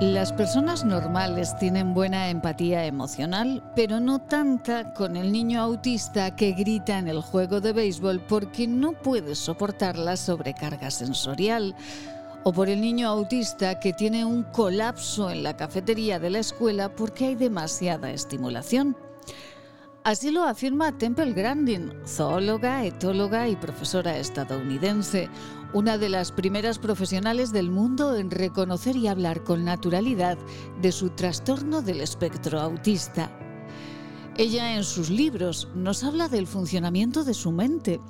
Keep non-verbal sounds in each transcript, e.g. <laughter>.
Las personas normales tienen buena empatía emocional, pero no tanta con el niño autista que grita en el juego de béisbol porque no puede soportar la sobrecarga sensorial, o por el niño autista que tiene un colapso en la cafetería de la escuela porque hay demasiada estimulación. Así lo afirma Temple Grandin, zoóloga, etóloga y profesora estadounidense, una de las primeras profesionales del mundo en reconocer y hablar con naturalidad de su trastorno del espectro autista. Ella en sus libros nos habla del funcionamiento de su mente,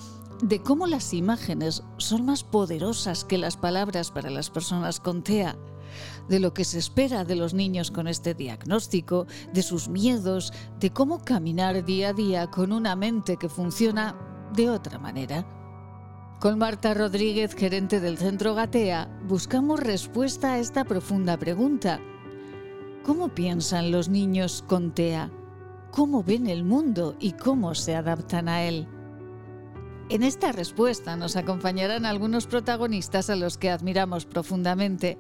de cómo las imágenes son más poderosas que las palabras para las personas con TEA de lo que se espera de los niños con este diagnóstico, de sus miedos, de cómo caminar día a día con una mente que funciona de otra manera. Con Marta Rodríguez, gerente del Centro Gatea, buscamos respuesta a esta profunda pregunta. ¿Cómo piensan los niños con TEA? ¿Cómo ven el mundo y cómo se adaptan a él? En esta respuesta nos acompañarán algunos protagonistas a los que admiramos profundamente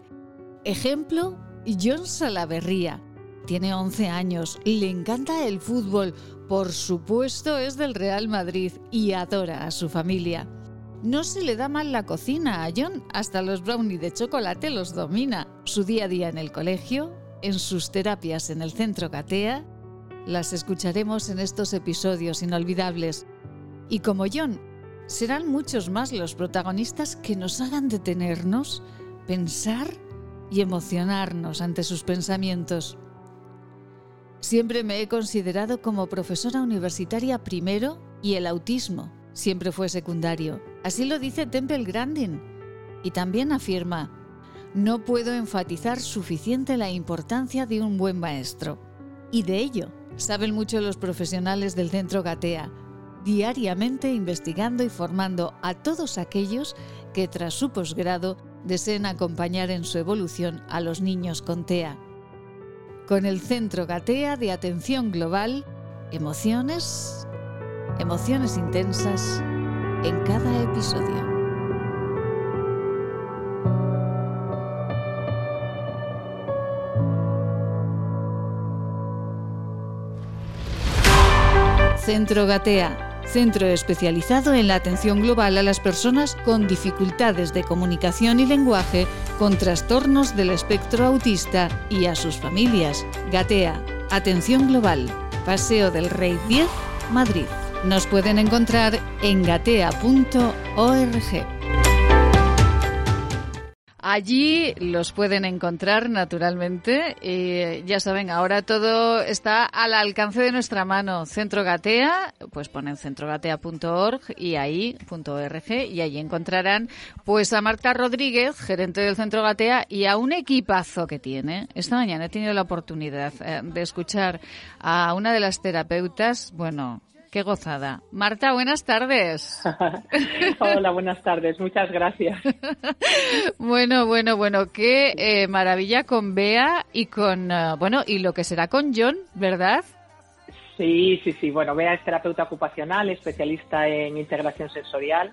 Ejemplo, John Salaverría. Tiene 11 años, le encanta el fútbol, por supuesto es del Real Madrid y adora a su familia. No se le da mal la cocina a John, hasta los brownies de chocolate los domina. Su día a día en el colegio, en sus terapias en el centro Gatea, las escucharemos en estos episodios inolvidables. Y como John, serán muchos más los protagonistas que nos hagan detenernos, pensar y emocionarnos ante sus pensamientos. Siempre me he considerado como profesora universitaria primero y el autismo siempre fue secundario. Así lo dice Temple Grandin. Y también afirma, no puedo enfatizar suficiente la importancia de un buen maestro. Y de ello saben mucho los profesionales del Centro Gatea, diariamente investigando y formando a todos aquellos que tras su posgrado deseen acompañar en su evolución a los niños con TEA. Con el Centro Gatea de Atención Global, emociones, emociones intensas en cada episodio. Centro Gatea centro especializado en la atención global a las personas con dificultades de comunicación y lenguaje con trastornos del espectro autista y a sus familias. Gatea, Atención Global, Paseo del Rey 10, Madrid. Nos pueden encontrar en gatea.org. Allí los pueden encontrar naturalmente. Y ya saben, ahora todo está al alcance de nuestra mano. Centro Gatea, pues ponen centrogatea.org y ahí .org y ahí encontrarán pues a Marta Rodríguez, gerente del Centro Gatea y a un equipazo que tiene. Esta mañana he tenido la oportunidad eh, de escuchar a una de las terapeutas, bueno, Qué gozada. Marta, buenas tardes. <laughs> Hola, buenas tardes. Muchas gracias. <laughs> bueno, bueno, bueno. Qué eh, maravilla con Bea y con, eh, bueno, y lo que será con John, ¿verdad? Sí, sí, sí. Bueno, Bea es terapeuta ocupacional, especialista en integración sensorial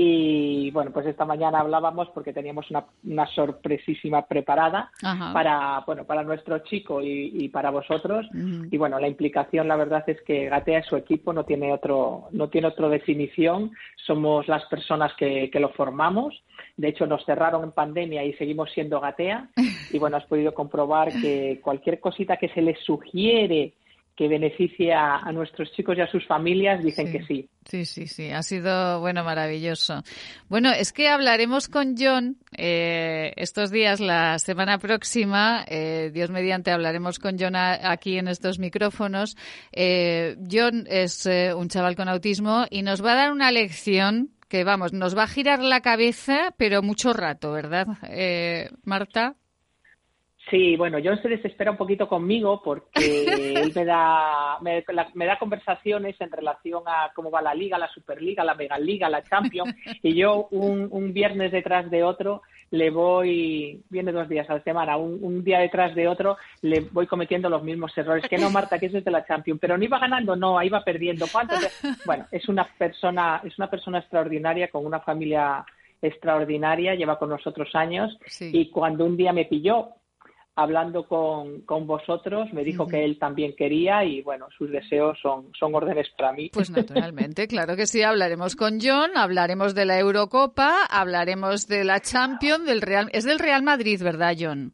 y bueno, pues esta mañana hablábamos porque teníamos una, sorpresísima preparada para bueno para nuestro chico y, para vosotros. Y bueno, la implicación, la verdad es que Gatea su equipo, no tiene otro no tiene otra definición. Somos las personas que, que lo formamos. De hecho, nos cerraron en pandemia y seguimos siendo Gatea. <laughs> Y bueno, has podido comprobar que cualquier cosita que se les sugiere que beneficie a, nuestros chicos y a sus familias, dicen que sí. Sí, sí, sí, ha sido, bueno, maravilloso. Bueno, es que hablaremos con John eh, estos días, la semana próxima, eh, Dios mediante, hablaremos con John aquí en estos micrófonos. Eh, John es un chaval con autismo y nos va a dar una lección que, vamos, nos va a girar la cabeza, pero mucho rato, ¿verdad, Marta? Sí, bueno, John se desespera un poquito conmigo porque <laughs> él me da, me, da conversaciones en relación a cómo va la liga, la Superliga, la Megaliga, la Champions, <laughs> y yo un, un viernes detrás de otro le voy, viene dos días a la semana, un, día detrás de otro, le voy cometiendo los mismos errores. Que no, Marta, que eso es de la Champions, pero no iba ganando, no, va perdiendo. ¿Cuánto? <laughs> Bueno, es una persona, es una persona extraordinaria con una familia extraordinaria, lleva con nosotros años y cuando un día me pilló hablando con, con vosotros, me dijo que él también quería y bueno, sus deseos son, son órdenes para mí. Pues naturalmente, <laughs> claro que sí, hablaremos con John, hablaremos de la Eurocopa, hablaremos de la Champions, del Real, es del Real Madrid, ¿verdad, John?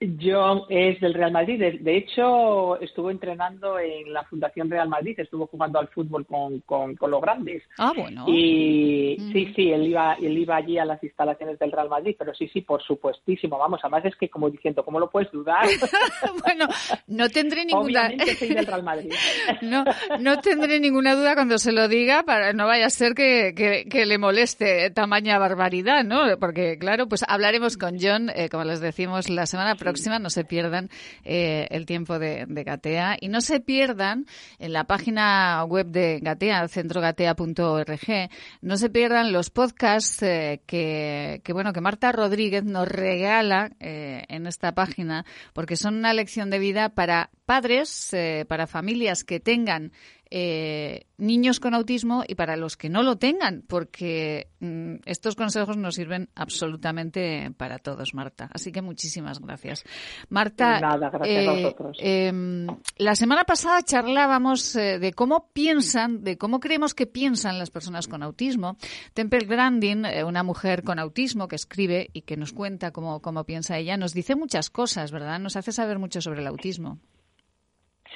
John es del Real Madrid. De, hecho, estuvo entrenando en la Fundación Real Madrid, estuvo jugando al fútbol con, con, los grandes. Ah, bueno. Y sí, sí, él iba, él iba allí a las instalaciones del Real Madrid, pero sí, sí, por supuestísimo. Vamos, además es que, como diciendo, ¿cómo lo puedes dudar? <laughs> bueno, no tendré ninguna. del Real Madrid. <laughs> no, no tendré ninguna duda cuando se lo diga, para no vaya a ser que, que, le moleste tamaña barbaridad, ¿no? Porque, claro, pues hablaremos con John, eh, como les decimos la semana próxima. No se pierdan eh, el tiempo de, Gatea. Y no se pierdan en la página web de Gatea, centrogatea.org, no se pierdan los podcasts eh, que, bueno, que Marta Rodríguez nos regala eh, en esta página porque son una lección de vida para padres, para familias que tengan eh, niños con autismo y para los que no lo tengan, porque mm, estos consejos nos sirven absolutamente para todos, Marta. Así que muchísimas gracias. Marta, eh, em, la semana pasada charlábamos eh, de cómo piensan, de cómo creemos que piensan las personas con autismo. Temple Grandin, una mujer con autismo que escribe y que nos cuenta cómo, cómo piensa ella, nos dice muchas cosas, ¿verdad? Nos hace saber mucho sobre el autismo.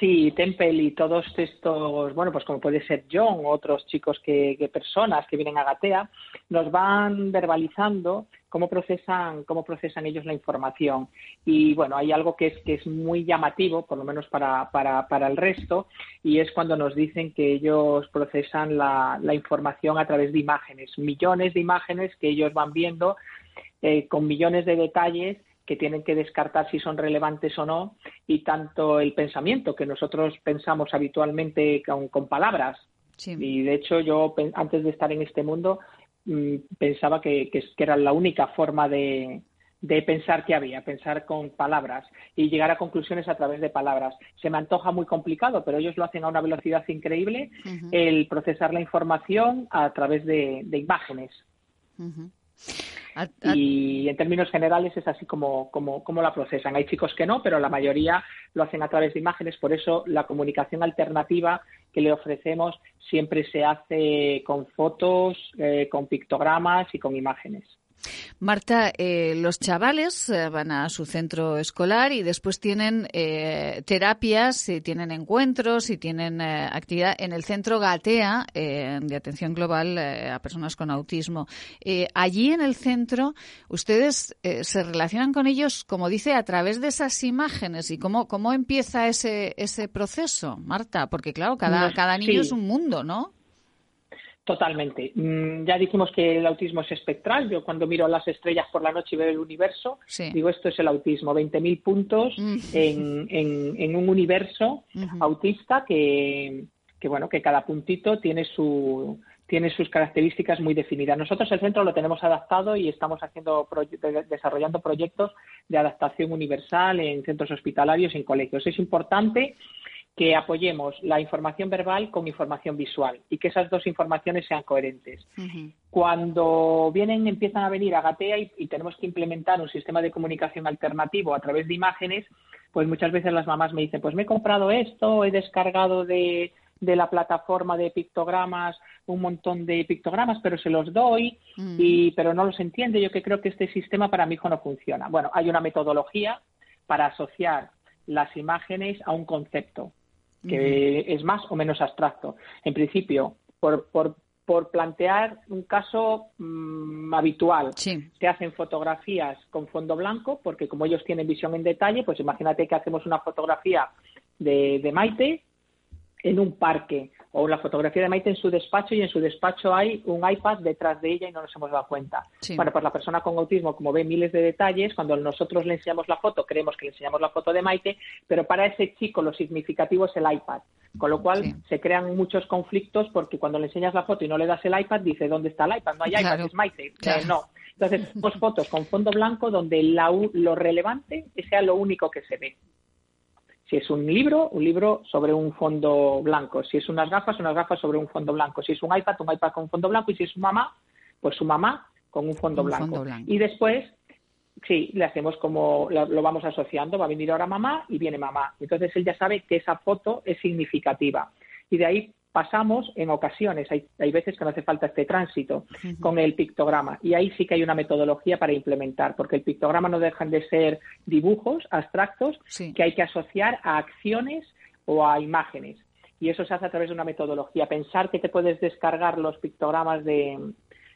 Sí, Temple y todos estos, bueno, pues como puede ser John, otros chicos que, personas que vienen a Gatea, nos van verbalizando cómo procesan, cómo procesan ellos la información. Y bueno, hay algo que es, que es muy llamativo, por lo menos para, para, para el resto, y es cuando nos dicen que ellos procesan la, la información a través de imágenes, millones de imágenes que ellos van viendo eh, con millones de detalles que tienen que descartar si son relevantes o no, y tanto el pensamiento que nosotros pensamos habitualmente con, palabras. Y de hecho yo antes de estar en este mundo mm, pensaba que, que, era la única forma de, de pensar que había, pensar con palabras y llegar a conclusiones a través de palabras. Se me antoja muy complicado, pero ellos lo hacen a una velocidad increíble, el procesar la información a través de, imágenes. Y en términos generales es así como, como, como, la procesan. Hay chicos que no, pero la mayoría lo hacen a través de imágenes. Por eso la comunicación alternativa que le ofrecemos siempre se hace con fotos, eh, con pictogramas y con imágenes. Marta, eh, los chavales eh, van a su centro escolar y después tienen eh, terapias, y tienen encuentros y tienen actividad en el centro Gatea de atención global a personas con autismo. allí en el centro, ustedes se relacionan con ellos, como dice, a través de esas imágenes y cómo, cómo empieza ese, ese proceso, Marta, porque claro, cada, cada niño es un mundo, ¿no? Totalmente. Mm, ya dijimos que el autismo es espectral. Yo cuando miro las estrellas por la noche y veo el universo, digo esto es el autismo. 20.000 puntos mm. en, en, un universo autista que, que, bueno, que cada puntito tiene su tiene sus características muy definidas. Nosotros el centro lo tenemos adaptado y estamos haciendo desarrollando proyectos de adaptación universal en centros hospitalarios y en colegios. Es importante que apoyemos la información verbal con información visual y que esas dos informaciones sean coherentes. Cuando vienen, empiezan a venir a Gatea y, tenemos que implementar un sistema de comunicación alternativo a través de imágenes, pues muchas veces las mamás me dicen, pues me he comprado esto, he descargado de, la plataforma de pictogramas un montón de pictogramas, pero se los doy, mm. y, pero no los entiende. Yo que creo que este sistema para mi hijo no funciona. Bueno, hay una metodología para asociar las imágenes a un concepto que es más o menos abstracto. En principio, por, por, por plantear un caso mm, habitual, se hacen fotografías con fondo blanco, porque como ellos tienen visión en detalle, pues imagínate que hacemos una fotografía de, de Maite en un parque o la fotografía de Maite en su despacho y en su despacho hay un iPad detrás de ella y no nos hemos dado cuenta. Bueno, pues la persona con autismo, como ve miles de detalles, cuando nosotros le enseñamos la foto, creemos que le enseñamos la foto de Maite, pero para ese chico lo significativo es el iPad. Con lo cual se crean muchos conflictos porque cuando le enseñas la foto y no le das el iPad, dice, ¿dónde está el iPad? No hay iPad, es Maite. Eh, no. Entonces, pues fotos con fondo blanco donde lo relevante sea lo único que se ve. Si es un libro, un libro sobre un fondo blanco. Si es unas gafas, unas gafas sobre un fondo blanco. Si es un iPad, un iPad con un fondo blanco. Y si es su mamá, pues su mamá con un fondo, blanco. Y después Sí, le hacemos como lo, vamos asociando, va a venir ahora mamá y viene mamá. Entonces él ya sabe que esa foto es significativa. Y de ahí pasamos en ocasiones, hay, hay veces que no hace falta este tránsito con el pictograma y ahí sí que hay una metodología para implementar, porque el pictograma no dejan de ser dibujos abstractos que hay que asociar a acciones o a imágenes. Y eso se hace a través de una metodología. Pensar que te puedes descargar los pictogramas de,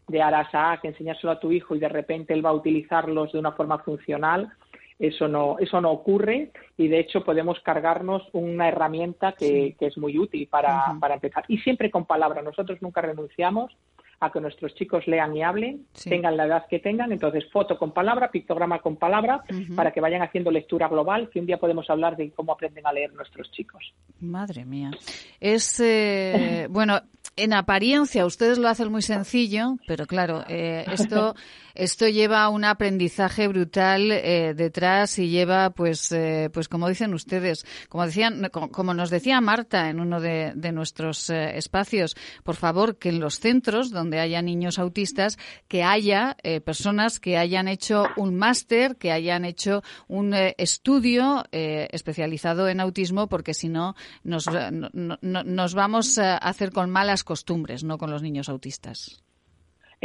de Arasa, que enseñárselo a tu hijo y de repente él va a utilizarlos de una forma funcional, eso no, eso no ocurre y de hecho podemos cargarnos una herramienta que, es muy útil para, para empezar. Y siempre con palabras. Nosotros nunca renunciamos a que nuestros chicos lean y hablen, tengan la edad que tengan, entonces foto con palabra, pictograma con palabra, para que vayan haciendo lectura global, que un día podemos hablar de cómo aprenden a leer nuestros chicos. Madre mía. Es, eh, <laughs> bueno, en apariencia ustedes lo hacen muy sencillo, pero claro, eh, esto <laughs> esto lleva un aprendizaje brutal eh, detrás y lleva, pues, eh, pues como dicen ustedes, como decían, como, nos decía Marta en uno de, nuestros eh, espacios, por favor, que en los centros donde haya niños autistas, que haya personas que hayan hecho un máster, que hayan hecho un estudio especializado en autismo, porque si no nos, nos vamos a hacer con malas costumbres, no con los niños autistas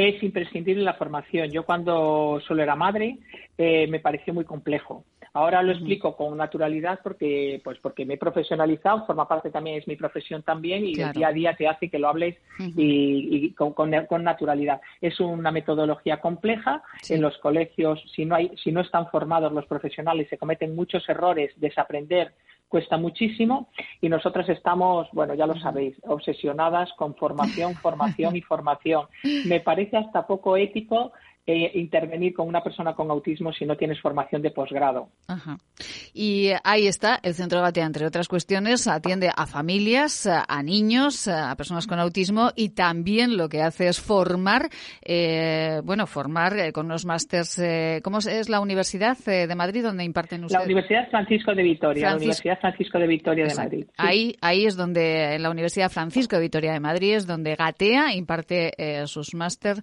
es imprescindible la formación. Yo cuando solo era madre eh, me pareció muy complejo. Ahora lo explico con naturalidad porque, pues porque me he profesionalizado, forma parte también, es mi profesión también y el día a día te hace que lo hables y, con, naturalidad. Es una metodología compleja. En los colegios, si no, hay, si no están formados los profesionales, se cometen muchos errores, desaprender cuesta muchísimo y nosotras estamos, bueno, ya lo sabéis, obsesionadas con formación, formación y <laughs> formación. Me parece hasta poco ético eh, intervenir con una persona con autismo si no tienes formación de posgrado. Y ahí está, el Centro Batea, entre otras cuestiones, atiende a familias, a niños, a personas con autismo y también lo que hace es formar, eh, bueno, formar eh, con unos másters. ¿Cómo es la Universidad de Madrid donde imparten ustedes? La Universidad Francisco de Vitoria, la Universidad Francisco de Vitoria de Madrid. Ahí, ahí es donde, en la Universidad Francisco de Vitoria de Madrid, es donde Gatea imparte sus máster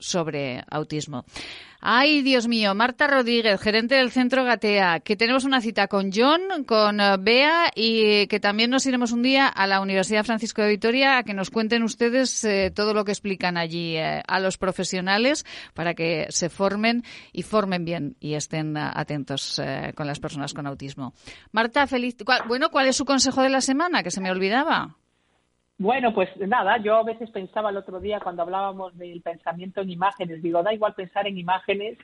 sobre autismo. Ay, Dios mío, Marta Rodríguez, gerente del Centro Gatea, que tenemos una cita con John, con eh, Bea y que también nos iremos un día a la Universidad Francisco de Vitoria a que nos cuenten ustedes eh, todo lo que explican allí eh, a los profesionales para que se formen y formen bien y estén atentos con las personas con autismo. Marta, feliz. bueno, ¿cuál es su consejo de la semana? Que se me olvidaba. Bueno, pues nada, yo a veces pensaba el otro día cuando hablábamos del pensamiento en imágenes, digo, da igual pensar en imágenes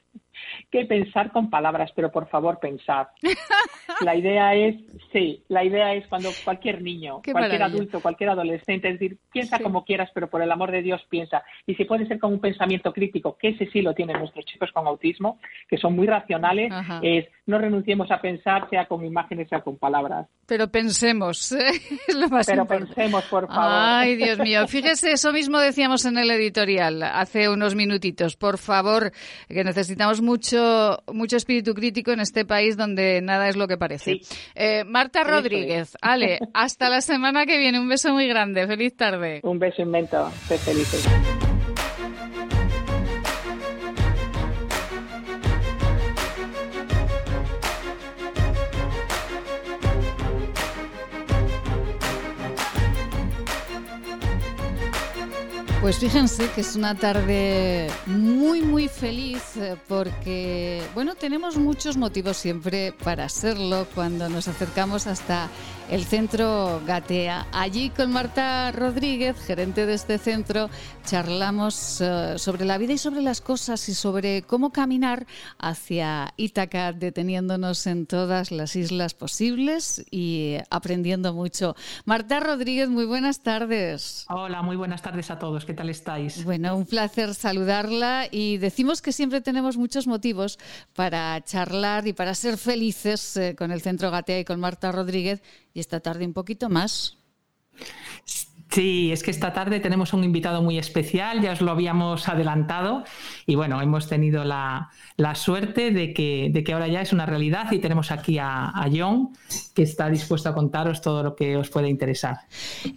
que pensar con palabras, pero por favor pensad. <laughs> La idea es, sí, la idea es cuando cualquier niño, cualquier adulto, cualquier adolescente, es decir, piensa como quieras, pero por el amor de Dios piensa. Y si puede ser con un pensamiento crítico, que ese sí lo tienen nuestros chicos con autismo, que son muy racionales, es no renunciemos a pensar, sea con imágenes, sea con palabras. Pero pensemos, <laughs> es lo más Pero pensemos, por favor. Ay, Dios mío. Fíjese, eso mismo decíamos en el editorial hace unos minutitos. Por favor, que necesitamos mucho, mucho espíritu crítico en este país donde nada es lo que parece. Eh, Marta Rodríguez, Ale, <laughs> hasta la semana que viene. Un beso muy grande. Feliz tarde. Un beso inmenso. felices. Pues fíjense que es una tarde muy, muy feliz eh, porque, bueno, tenemos muchos motivos siempre para hacerlo cuando nos acercamos hasta el centro Gatea. Allí con Marta Rodríguez, gerente de este centro, charlamos eh, sobre la vida y sobre las cosas y sobre cómo caminar hacia Ítaca, deteniéndonos en todas las islas posibles y aprendiendo mucho. Marta Rodríguez, muy buenas tardes. Hola, muy buenas tardes a todos. ¿Qué tal estáis? Bueno, un placer saludarla y decimos que siempre tenemos muchos motivos para charlar y para ser felices eh, con el Centro Gatea y con Marta Rodríguez y esta tarde un poquito más. Sí, es que esta tarde tenemos un invitado muy especial, ya os lo habíamos adelantado y bueno, hemos tenido la, suerte de que, de que, ahora ya es una realidad y tenemos aquí a, John que está dispuesto a contaros todo lo que os puede interesar.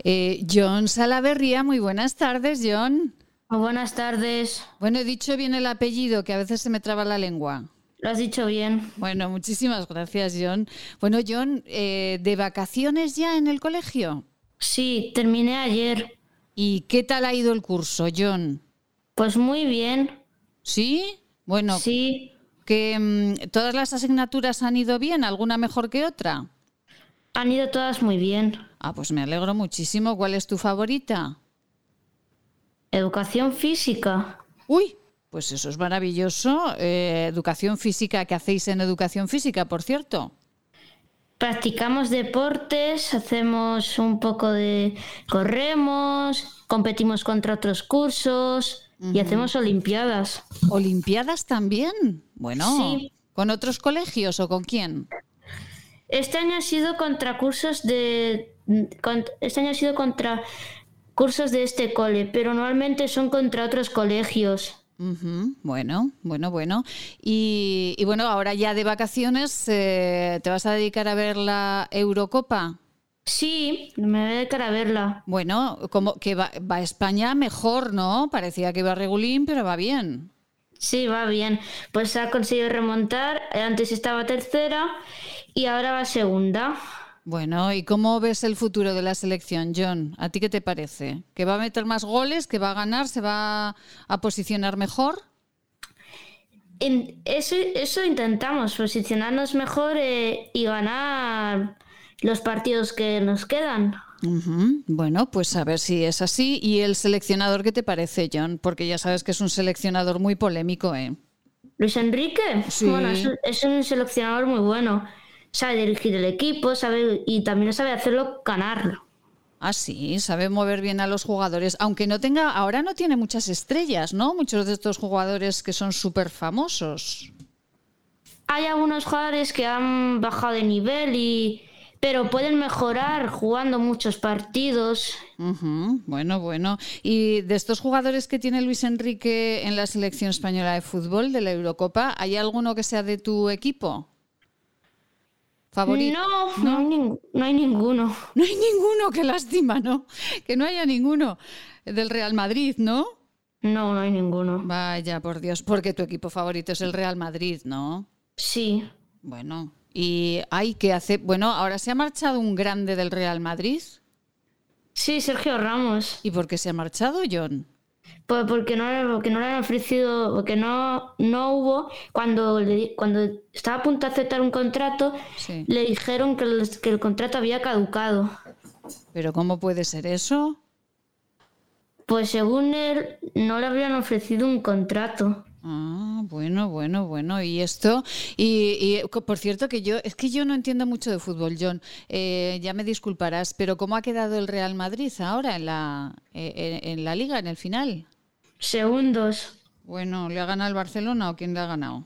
Eh, John Salaverría, muy buenas tardes, John. Buenas tardes. Bueno, he dicho bien el apellido, que a veces se me traba la lengua. Lo has dicho bien. Bueno, muchísimas gracias, John. Bueno, John, eh, ¿de vacaciones ya en el colegio? Sí, terminé ayer. ¿Y qué tal ha ido el curso, John? Pues muy bien. ¿Sí? Bueno, sí. que mm, todas las asignaturas han ido bien, alguna mejor que otra. Han ido todas muy bien. Ah, pues me alegro muchísimo. ¿Cuál es tu favorita? Educación física. Uy, pues eso es maravilloso. Eh, educación física, ¿qué hacéis en educación física, por cierto? Practicamos deportes, hacemos un poco de... corremos, competimos contra otros cursos y hacemos olimpiadas. ¿Olimpiadas también? Bueno, Sí. ¿con otros colegios o con quién? Este año ha sido contra cursos de... con- este año ha sido contra cursos de este cole, pero normalmente son contra otros colegios. Bueno, bueno, bueno. Y, y bueno, ahora ya de vacaciones, eh, ¿te vas a dedicar a ver la Eurocopa? Sí, me voy a dedicar a verla. Bueno, como que va, va España mejor, ¿no? Parecía que iba regulín, pero va bien. Sí, va bien. Pues ha conseguido remontar. Antes estaba tercera y ahora va segunda. Bueno, ¿y cómo ves el futuro de la selección, John? ¿A ti qué te parece? ¿Que va a meter más goles? ¿Que va a ganar? ¿Se va a posicionar mejor? En- eso, eso intentamos, posicionarnos mejor eh, y ganar los partidos que nos quedan. Bueno, pues a ver si es así. ¿Y el seleccionador qué te parece, John? Porque ya sabes que es un seleccionador muy polémico, ¿eh? Luis Enrique, Sí. bueno, es un seleccionador muy bueno. Sabe dirigir el equipo, sabe y también sabe hacerlo ganarlo. Ah, sí, sabe mover bien a los jugadores, aunque no tenga, ahora no tiene muchas estrellas, ¿no? Muchos de estos jugadores que son súper famosos. Hay algunos jugadores que han bajado de nivel y pero pueden mejorar jugando muchos partidos. Bueno, bueno. ¿Y de estos jugadores que tiene Luis Enrique en la selección española de fútbol de la Eurocopa, hay alguno que sea de tu equipo? ¿Favorito? No, no, hay ning- no hay ninguno. <laughs> No hay ninguno, qué lástima, ¿no? Que no haya ninguno del Real Madrid, ¿no? No, no hay ninguno. Vaya, por Dios, porque tu equipo favorito es el Real Madrid, ¿no? Sí. Bueno, y hay que hacer. Bueno, ahora se ha marchado un grande del Real Madrid. Sí, Sergio Ramos. ¿Y por qué se ha marchado, John? Pues porque no, le- porque no le han ofrecido, porque no, no hubo, cuando, le cuando estaba a punto de aceptar un contrato, Sí. le dijeron que el, que el contrato había caducado. ¿Pero cómo puede ser eso? Pues según él, no le habían ofrecido un contrato. Ah, bueno, bueno, bueno. Y esto, y, por cierto que yo, es que yo no entiendo mucho de fútbol, John. Eh, ya me disculparás, pero ¿cómo ha quedado el Real Madrid ahora en la, eh, en, en la liga, en el final? Segundos. Bueno, ¿le ha ganado el Barcelona o quién le ha ganado?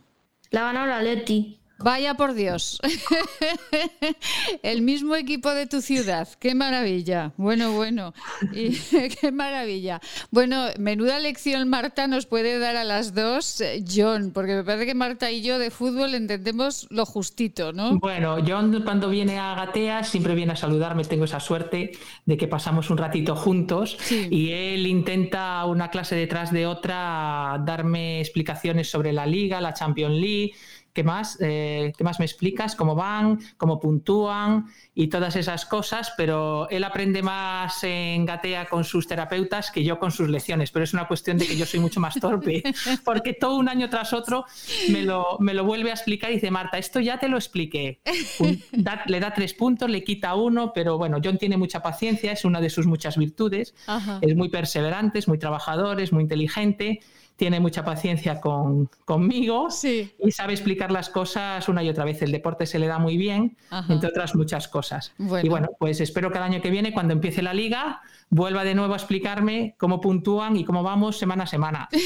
La ha ganado la Leti. Vaya por Dios. <laughs> El mismo equipo de tu ciudad. Qué maravilla. Bueno, bueno. Y, <laughs> qué maravilla. Bueno, menuda lección Marta nos puede dar a las dos, eh, John, porque me parece que Marta y yo de fútbol entendemos lo justito, ¿no? Bueno, John cuando viene a Gatea siempre viene a saludarme, tengo esa suerte de que pasamos un ratito juntos Sí. y él intenta una clase detrás de otra darme explicaciones sobre la liga, la Champions League. ¿Qué más? Eh, ¿Qué más me explicas? ¿Cómo van? ¿Cómo puntúan? Y todas esas cosas, pero él aprende más en Gatea con sus terapeutas que yo con sus lecciones, pero es una cuestión de que yo soy mucho más torpe, <laughs> porque todo un año tras otro me lo, me lo vuelve a explicar y dice, Marta, esto ya te lo expliqué. Un- da- le da tres puntos, le quita uno, pero bueno, John tiene mucha paciencia, es una de sus muchas virtudes, Ajá. es muy perseverante, es muy trabajador, es muy inteligente, tiene mucha paciencia con, conmigo Sí. y sabe explicar las cosas una y otra vez. El deporte se le da muy bien, Ajá. entre otras muchas cosas. Bueno. Y bueno, pues espero que el año que viene, cuando empiece la liga, vuelva de nuevo a explicarme cómo puntúan y cómo vamos semana a semana. <laughs>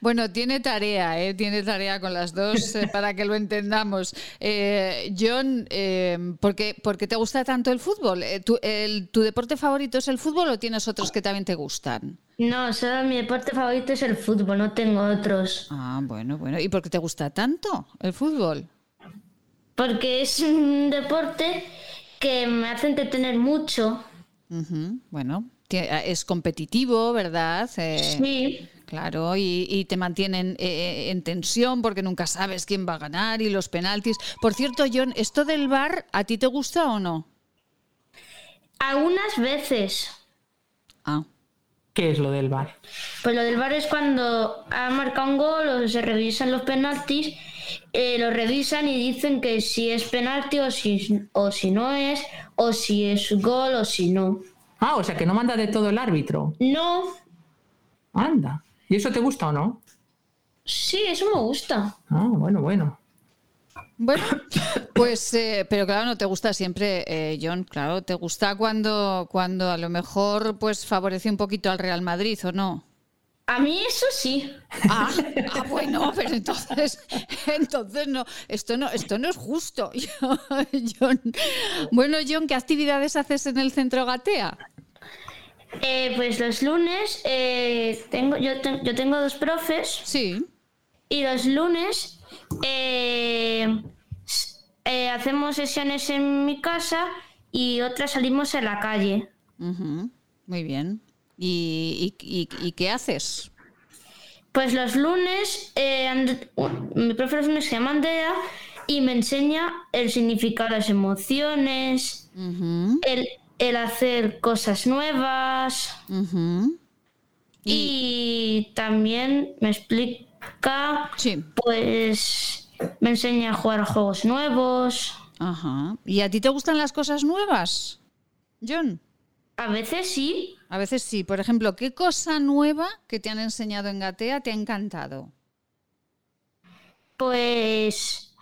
Bueno, tiene tarea, ¿eh? tiene tarea con las dos eh, para que lo entendamos. Eh, John, eh, ¿por, qué, por qué te gusta tanto el fútbol? Eh, ¿tu, el- ¿Tu deporte favorito es el fútbol o tienes otros que también te gustan? No, solo mi deporte favorito es el fútbol, no tengo otros. Ah, bueno, bueno. ¿Y por qué te gusta tanto el fútbol? Porque es un deporte que me hace entretener mucho. Ujú, Bueno, es competitivo, ¿verdad? sí. Claro, y, te mantienen en tensión porque nunca sabes quién va a ganar y los penaltis. Por cierto, John, ¿esto del bar a ti te gusta o no? Algunas veces. Ah. ¿Qué es lo del bar? Pues lo del bar es cuando ha marcado un gol o se revisan los penaltis, eh, lo revisan y dicen que si es penalti o si, o si no es, o si es gol o si no. Ah, o sea que no manda de todo el árbitro. No. Anda. ¿Y eso te gusta o no? Sí, eso me gusta. Ah, bueno, bueno. Bueno, pues, eh, pero claro, no te gusta siempre, eh, John, claro, te gusta cuando, cuando a lo mejor pues favorece un poquito al Real Madrid, ¿o no? A mí eso sí. Ah, ah, bueno, pero entonces, entonces no, esto no, esto no es justo. <laughs> John. Bueno, John, ¿qué actividades haces en el centro Gatea? Eh, pues los lunes tengo, yo, yo tengo dos profes. Sí. Y los lunes eh, eh, hacemos sesiones en mi casa y otras salimos a la calle. Muy bien. ¿Y, qué haces? Pues los lunes, eh, mi profesor se llama Andrea y me enseña el significado de las emociones, el, hacer cosas nuevas y también me explica sí. pues me enseña a jugar a juegos nuevos. Ajá. ¿Y a ti te gustan las cosas nuevas, John? A veces sí. A veces sí. Por ejemplo, ¿qué cosa nueva que te han enseñado en Gatea te ha encantado? Pues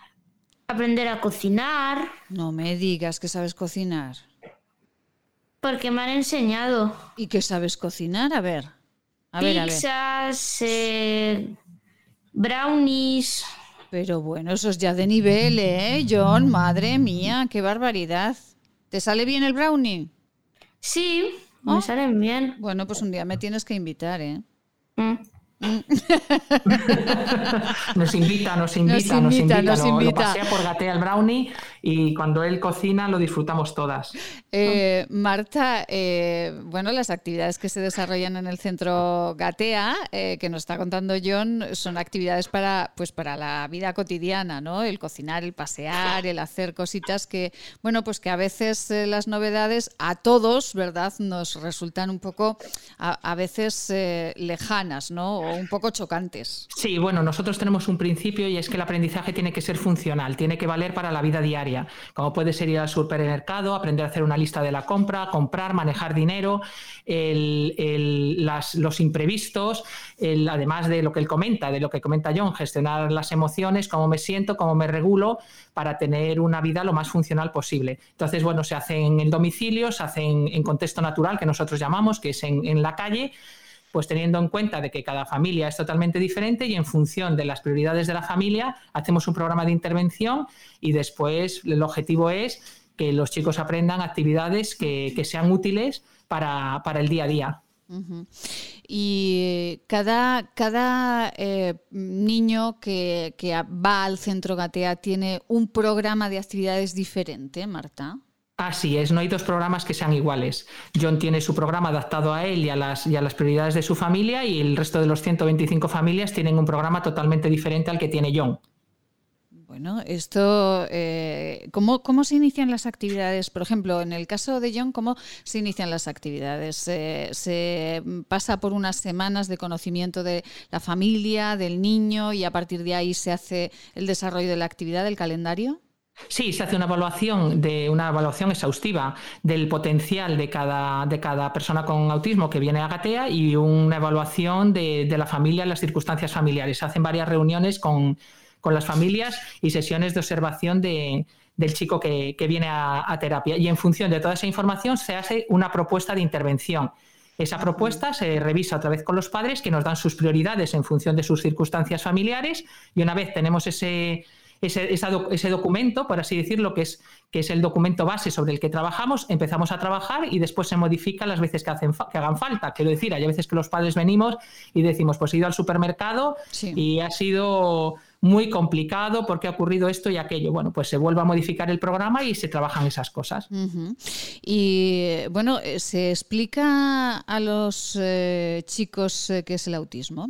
aprender a cocinar. No me digas que sabes cocinar. Porque me han enseñado. ¿Y qué sabes cocinar? A ver. A Pizzas, eh, brownies. Pero bueno, eso es ya de nivel, ¿eh, John? Madre mía, qué barbaridad. ¿Te sale bien el brownie? Sí, me oh. salen bien. Bueno, pues un día me tienes que invitar, ¿eh? Mm. <laughs> nos invita, nos invita, nos invita, nos invita. pasea por Gatea el brownie y cuando él cocina lo disfrutamos todas. Eh, Marta, eh, bueno, las actividades que se desarrollan en el centro Gatea, eh, que nos está contando John, son actividades para, pues para la vida cotidiana, ¿no? El cocinar, el pasear, el hacer cositas que, bueno, pues que a veces las novedades a todos, ¿verdad? Nos resultan un poco, a, veces lejanas, ¿no? O un poco chocantes. Sí, bueno, nosotros tenemos un principio y es que el aprendizaje tiene que ser funcional, tiene que valer para la vida diaria como puede ser ir al supermercado, aprender a hacer una lista de la compra, comprar, manejar dinero, los imprevistos, además de lo que él comenta, de lo que comenta John, gestionar las emociones, cómo me siento, cómo me regulo para tener una vida lo más funcional posible. Entonces, bueno, se hace en el domicilio, se hace en, contexto natural, que nosotros llamamos, que es en la calle pues teniendo en cuenta de que cada familia es totalmente diferente y en función de las prioridades de la familia hacemos un programa de intervención y después el objetivo es que los chicos aprendan actividades que, sean útiles para, el día a día. Y cada, cada eh, niño que, que va al centro Gatea tiene un programa de actividades diferente, Marta. Así es, no hay dos programas que sean iguales. John tiene su programa adaptado a él y a, las, y a las prioridades de su familia y el resto de los 125 familias tienen un programa totalmente diferente al que tiene John. Bueno, esto, eh, ¿cómo, ¿cómo, se inician las actividades? Por ejemplo, en el caso de John, ¿cómo se inician las actividades? ¿Se pasa por unas semanas de conocimiento de la familia, del niño y a partir de ahí se hace el desarrollo de la actividad, del calendario? Sí, se hace una evaluación de una evaluación exhaustiva del potencial de cada, de cada persona con autismo que viene a Gatea y una evaluación de, la familia en las circunstancias familiares. Se hacen varias reuniones con, las familias y sesiones de observación de, del chico que, viene a, terapia. Y en función de toda esa información se hace una propuesta de intervención. Esa propuesta se revisa otra vez con los padres que nos dan sus prioridades en función de sus circunstancias familiares y una vez tenemos ese, ese, ese, documento, por así decirlo, que es, que es el documento base sobre el que trabajamos, empezamos a trabajar y después se modifica las veces que, hacen que hagan falta. Quiero decir, hay veces que los padres venimos y decimos, pues he ido al supermercado y ha sido muy complicado, ¿por qué ha ocurrido esto y aquello? Bueno, pues se vuelve a modificar el programa y se trabajan esas cosas. Y bueno, eh, ¿se explica a los eh, chicos qué es el autismo?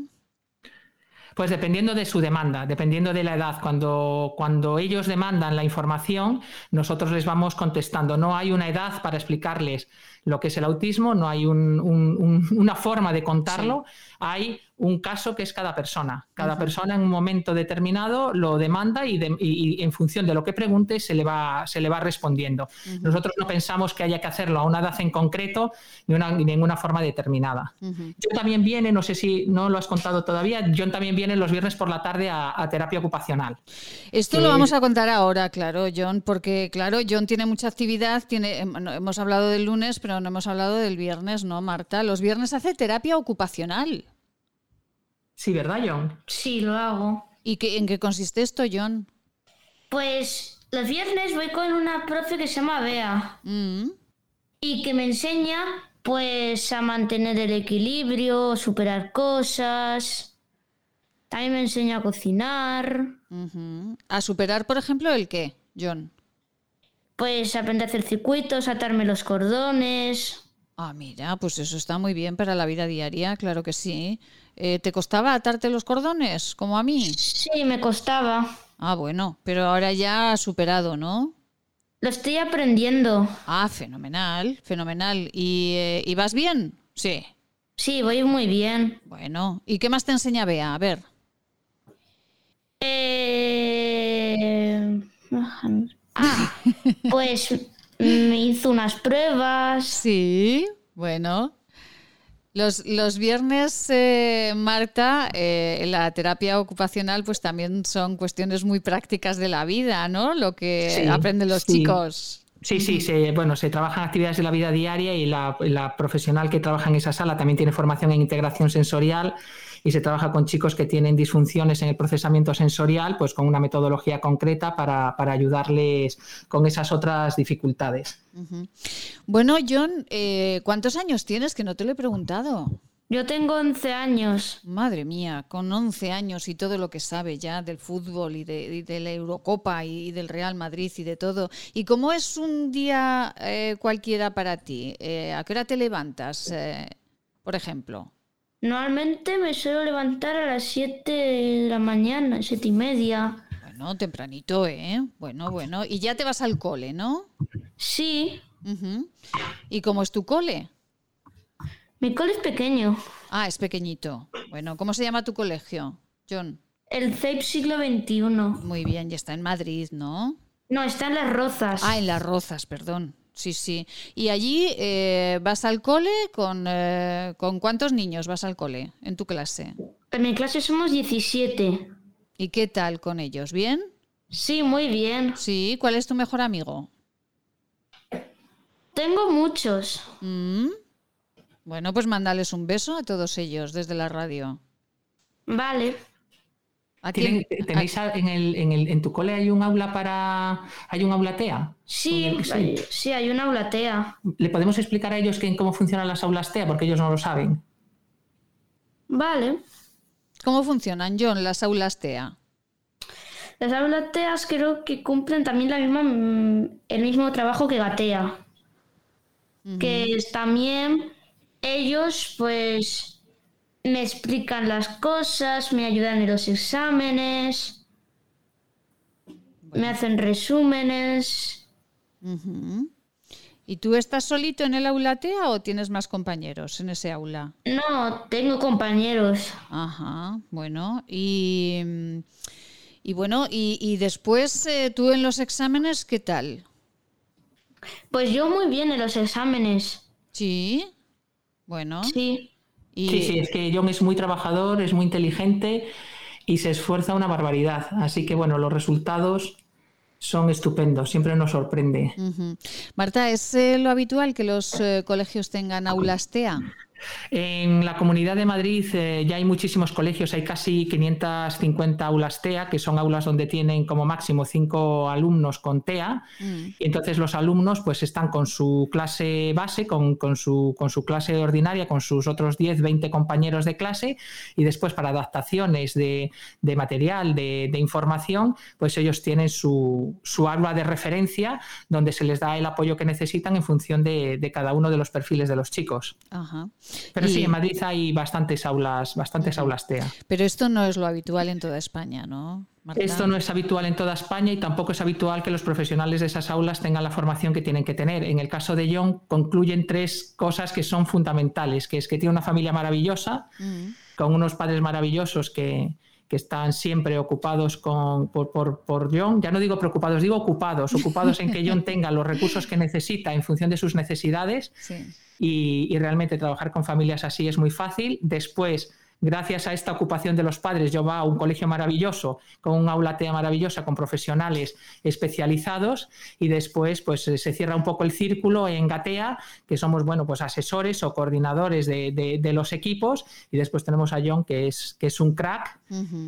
Pues dependiendo de su demanda, dependiendo de la edad. Cuando, cuando ellos demandan la información, nosotros les vamos contestando. No hay una edad para explicarles lo que es el autismo, no hay una forma de contarlo, hay un caso que es cada persona. Cada persona en un momento determinado lo demanda y, en función de lo que pregunte se le va, se le va respondiendo. Nosotros no pensamos que haya que hacerlo a una edad en concreto ni, una, ni ninguna forma determinada. Yo también viene, no sé si no lo has contado todavía, John también viene los viernes por la tarde a, terapia ocupacional. Esto lo vamos a contar ahora, claro, John, porque claro, John tiene mucha actividad, tiene, hemos hablado del lunes, pero no hemos hablado del viernes, ¿no, Marta? Los viernes hace terapia ocupacional. Sí, ¿verdad, John? Sí, lo hago. ¿Y qué, en qué consiste esto, John? Pues los viernes voy con una profe que se llama Bea mm. y que me enseña pues a mantener el equilibrio, superar cosas. También me enseña a cocinar. ¿A superar, por ejemplo, el qué, John? Pues aprender a hacer circuitos, atarme los cordones. Ah, mira, pues eso está muy bien para la vida diaria, claro que sí. Eh, ¿Te costaba atarte los cordones, como a mí? Sí, me costaba. Ah, bueno, pero ahora ya has superado, ¿no? Lo estoy aprendiendo. Ah, fenomenal, fenomenal. ¿Y, eh, vas bien? Sí. Sí, voy muy bien. Bueno, ¿y qué más te enseña Bea? A ver. Eh... Ah, pues <laughs> me hizo unas pruebas. Sí, bueno. Los, los viernes, eh, Marta, eh, la terapia ocupacional, pues también son cuestiones muy prácticas de la vida, ¿no? Lo que aprenden los chicos. Sí, sí, se, bueno, se trabajan actividades de la vida diaria y la, la, profesional que trabaja en esa sala también tiene formación en integración sensorial y se trabaja con chicos que tienen disfunciones en el procesamiento sensorial, pues con una metodología concreta para, ayudarles con esas otras dificultades. Bueno, John, eh, ¿cuántos años tienes? Que no te lo he preguntado. Yo tengo 11 años. Madre mía, con 11 años y todo lo que sabe ya del fútbol y de, la Eurocopa y, del Real Madrid y de todo. ¿Y cómo es un día eh, cualquiera para ti? Eh, ¿A qué hora te levantas, por ejemplo? Normalmente me suelo levantar a las 7 de la mañana, siete y media. Bueno, tempranito, ¿eh? Bueno, bueno. Y ya te vas al cole, ¿no? Sí. ¿Y cómo es tu cole? Mi cole es pequeño. Ah, es pequeñito. Bueno, ¿cómo se llama tu colegio, John? El CEIP siglo XXI. Muy bien, ya está en Madrid, ¿no? No, está en Las Rozas. Ah, en Las Rozas, perdón. Sí, sí. ¿Y allí eh, vas al cole con, eh, con cuántos niños vas al cole en tu clase? En mi clase somos 17. ¿Y qué tal con ellos? ¿Bien? Sí, muy bien. Sí, ¿cuál es tu mejor amigo? Tengo muchos. Mm. Bueno, pues mándales un beso a todos ellos desde la radio. Vale. ¿Tenéis en, el, en, el, en, tu cole hay un aula para. ¿Hay un aula TEA? Sí, sí, hay un aula TEA. ¿Le podemos explicar a ellos cómo funcionan las aulas TEA? Porque ellos no lo saben. Vale. ¿Cómo funcionan, John, las aulas TEA? Las aulas TEA creo que cumplen también la misma, mm, el mismo trabajo que Gatea. Que también ellos, pues me explican las cosas, me ayudan en los exámenes, me hacen resúmenes. ¿Y tú estás solito en el aula TEA o tienes más compañeros en ese aula? No, tengo compañeros. Ajá, bueno, y, y bueno, y, después eh, tú en los exámenes, ¿qué tal? Pues yo muy bien en los exámenes. Sí, bueno. Sí. Sí, sí, es que John es muy trabajador, es muy inteligente y se esfuerza una barbaridad. Así que bueno, los resultados son estupendos, siempre nos sorprende. Marta, ¿es eh, lo habitual que los eh, colegios tengan aulas TEA? En la Comunidad de Madrid eh, ya hay muchísimos colegios, hay casi 550 aulas TEA, que son aulas donde tienen como máximo cinco alumnos con TEA, mm. y entonces los alumnos pues están con su clase base, con, su, con su clase ordinaria, con sus otros 10, 20 compañeros de clase, y después para adaptaciones de, material, de, información, pues ellos tienen su, su, aula de referencia donde se les da el apoyo que necesitan en función de, cada uno de los perfiles de los chicos. Ajá. Pero sí, en Madrid hay bastantes aulas, bastantes aulas TEA. Pero esto no es lo habitual en toda España, ¿no? Esto no es habitual en toda España y tampoco es habitual que los profesionales de esas aulas tengan la formación que tienen que tener. En el caso de John, concluyen tres cosas que son fundamentales, que es que tiene una familia maravillosa, mm. con unos padres maravillosos que, están siempre ocupados con, por, por, John. Ya no digo preocupados, digo ocupados, ocupados en que John <laughs> tenga los recursos que necesita en función de sus necesidades. Sí y, realmente trabajar con familias así es muy fácil. Después, gracias a esta ocupación de los padres, yo va a un colegio maravilloso, con un aula TEA maravillosa, con profesionales especializados, y después pues se cierra un poco el círculo en Gatea, que somos, bueno, pues asesores o coordinadores de, los equipos, y después tenemos a John, que es, que es un crack,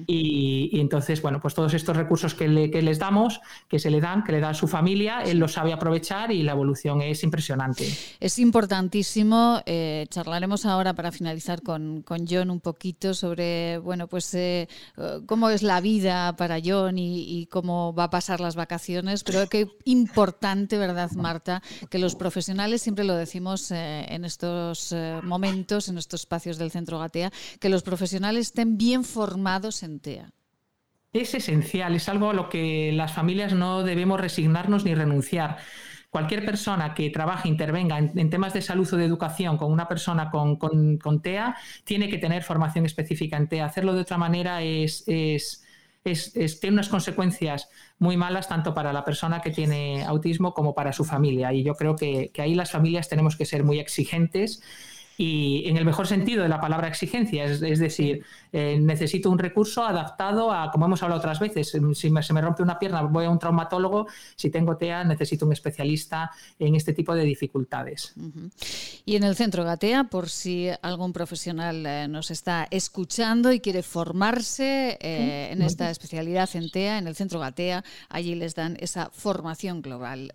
y, entonces, bueno, pues todos estos recursos que, les damos, que se le dan, que le da a su familia, él los sabe aprovechar y la evolución es impresionante. Es importantísimo, eh, charlaremos ahora para finalizar con, con John un poco sobre, bueno, pues eh, cómo es la vida para John y, cómo va a pasar las vacaciones, pero qué importante, ¿verdad, Marta? Que los profesionales, siempre lo decimos eh, en estos momentos, en estos espacios del Centro Gatea, que los profesionales estén bien formados en TEA. Es esencial, es algo a lo que las familias no debemos resignarnos ni renunciar cualquier persona que trabaje, intervenga en, temas de salud o de educación con una persona con, TEA, tiene que tener formación específica en TEA. Hacerlo de otra manera es, tiene unas consecuencias muy malas tanto para la persona que tiene autismo como para su familia. Y yo creo que ahí las familias tenemos que ser muy exigentes y en el mejor sentido de la palabra exigencia, es, decir, eh, necesito un recurso adaptado a, como hemos hablado otras veces, em, si se me rompe una pierna voy a un traumatólogo, si tengo TEA necesito un especialista en este tipo de dificultades. Y en el centro Gatea, por si algún profesional eh, nos está escuchando y quiere formarse eh, en esta especialidad en TEA, en el centro Gatea, allí les dan esa formación global.